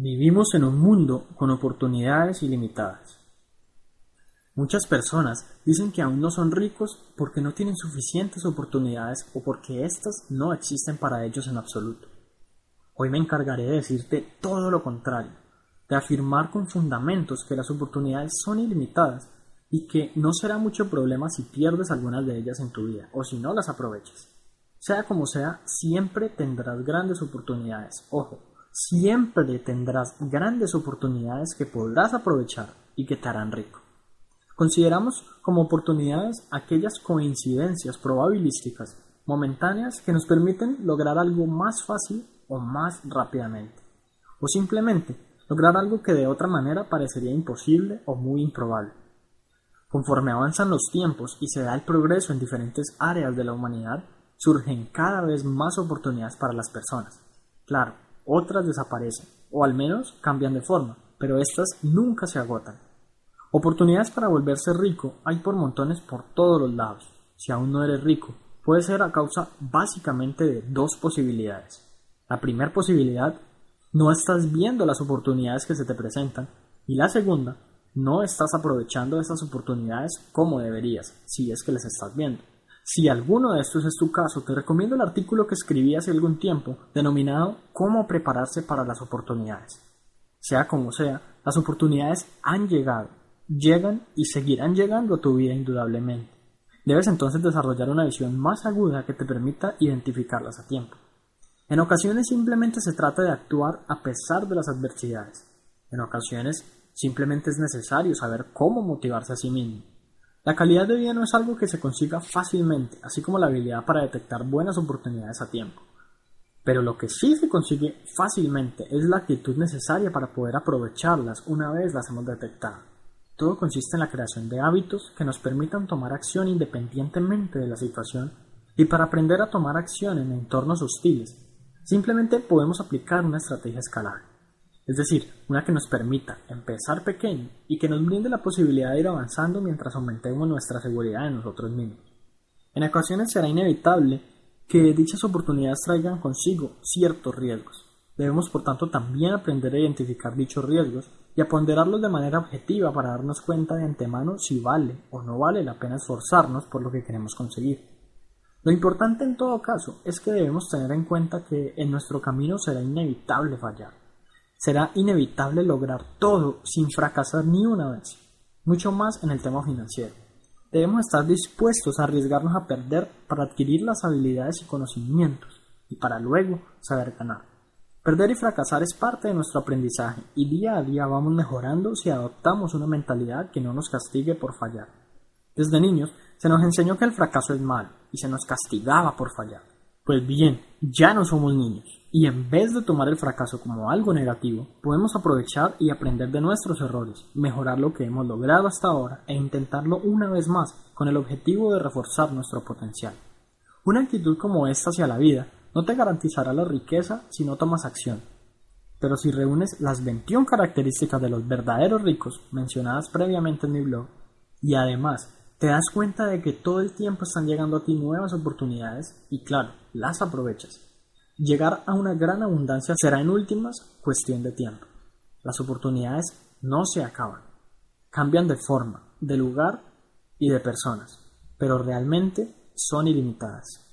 Vivimos en un mundo con oportunidades ilimitadas. Muchas personas dicen que aún no son ricos porque no tienen suficientes oportunidades o porque éstas no existen para ellos en absoluto. Hoy me encargaré de decirte todo lo contrario, de afirmar con fundamentos que las oportunidades son ilimitadas y que no será mucho problema si pierdes algunas de ellas en tu vida o si no las aprovechas. Sea como sea, siempre tendrás grandes oportunidades. Ojo, siempre tendrás grandes oportunidades que podrás aprovechar y que te harán rico. Consideramos como oportunidades aquellas coincidencias probabilísticas momentáneas que nos permiten lograr algo más fácil o más rápidamente, o simplemente lograr algo que de otra manera parecería imposible o muy improbable. Conforme avanzan los tiempos y se da el progreso en diferentes áreas de la humanidad, surgen cada vez más oportunidades para las personas. Claro, otras desaparecen, o al menos cambian de forma, pero estas nunca se agotan. Oportunidades para volverse rico hay por montones por todos los lados. Si aún no eres rico, puede ser a causa básicamente de dos posibilidades. La primera posibilidad, no estás viendo las oportunidades que se te presentan, y la segunda, no estás aprovechando esas oportunidades como deberías, si es que les estás viendo. Si alguno de estos es tu caso, te recomiendo el artículo que escribí hace algún tiempo denominado Cómo prepararse para las oportunidades. Sea como sea, las oportunidades han llegado, llegan y seguirán llegando a tu vida indudablemente. Debes entonces desarrollar una visión más aguda que te permita identificarlas a tiempo. En ocasiones simplemente se trata de actuar a pesar de las adversidades. En ocasiones simplemente es necesario saber cómo motivarse a sí mismo la calidad de vida no es algo que se consiga fácilmente, así como la habilidad para detectar buenas oportunidades a tiempo. Pero lo que sí se consigue fácilmente es la actitud necesaria para poder aprovecharlas una vez las hemos detectado. Todo consiste en la creación de hábitos que nos permitan tomar acción independientemente de la situación y para aprender a tomar acción en entornos hostiles, simplemente podemos aplicar una estrategia escalable es decir, una que nos permita empezar pequeño y que nos brinde la posibilidad de ir avanzando mientras aumentemos nuestra seguridad en nosotros mismos. En ocasiones será inevitable que dichas oportunidades traigan consigo ciertos riesgos. Debemos por tanto también aprender a identificar dichos riesgos y a ponderarlos de manera objetiva para darnos cuenta de antemano si vale o no vale la pena esforzarnos por lo que queremos conseguir. Lo importante en todo caso es que debemos tener en cuenta que en nuestro camino será inevitable fallar será inevitable lograr todo sin fracasar ni una vez, mucho más en el tema financiero. Debemos estar dispuestos a arriesgarnos a perder para adquirir las habilidades y conocimientos y para luego saber ganar. Perder y fracasar es parte de nuestro aprendizaje y día a día vamos mejorando si adoptamos una mentalidad que no nos castigue por fallar. Desde niños se nos enseñó que el fracaso es malo y se nos castigaba por fallar. Pues bien, ya no somos niños, y en vez de tomar el fracaso como algo negativo, podemos aprovechar y aprender de nuestros errores, mejorar lo que hemos logrado hasta ahora e intentarlo una vez más con el objetivo de reforzar nuestro potencial. Una actitud como esta hacia la vida no te garantizará la riqueza si no tomas acción. Pero si reúnes las 21 características de los verdaderos ricos mencionadas previamente en mi blog, y además te das cuenta de que todo el tiempo están llegando a ti nuevas oportunidades y claro, las aprovechas. Llegar a una gran abundancia será en últimas cuestión de tiempo. Las oportunidades no se acaban. Cambian de forma, de lugar y de personas, pero realmente son ilimitadas.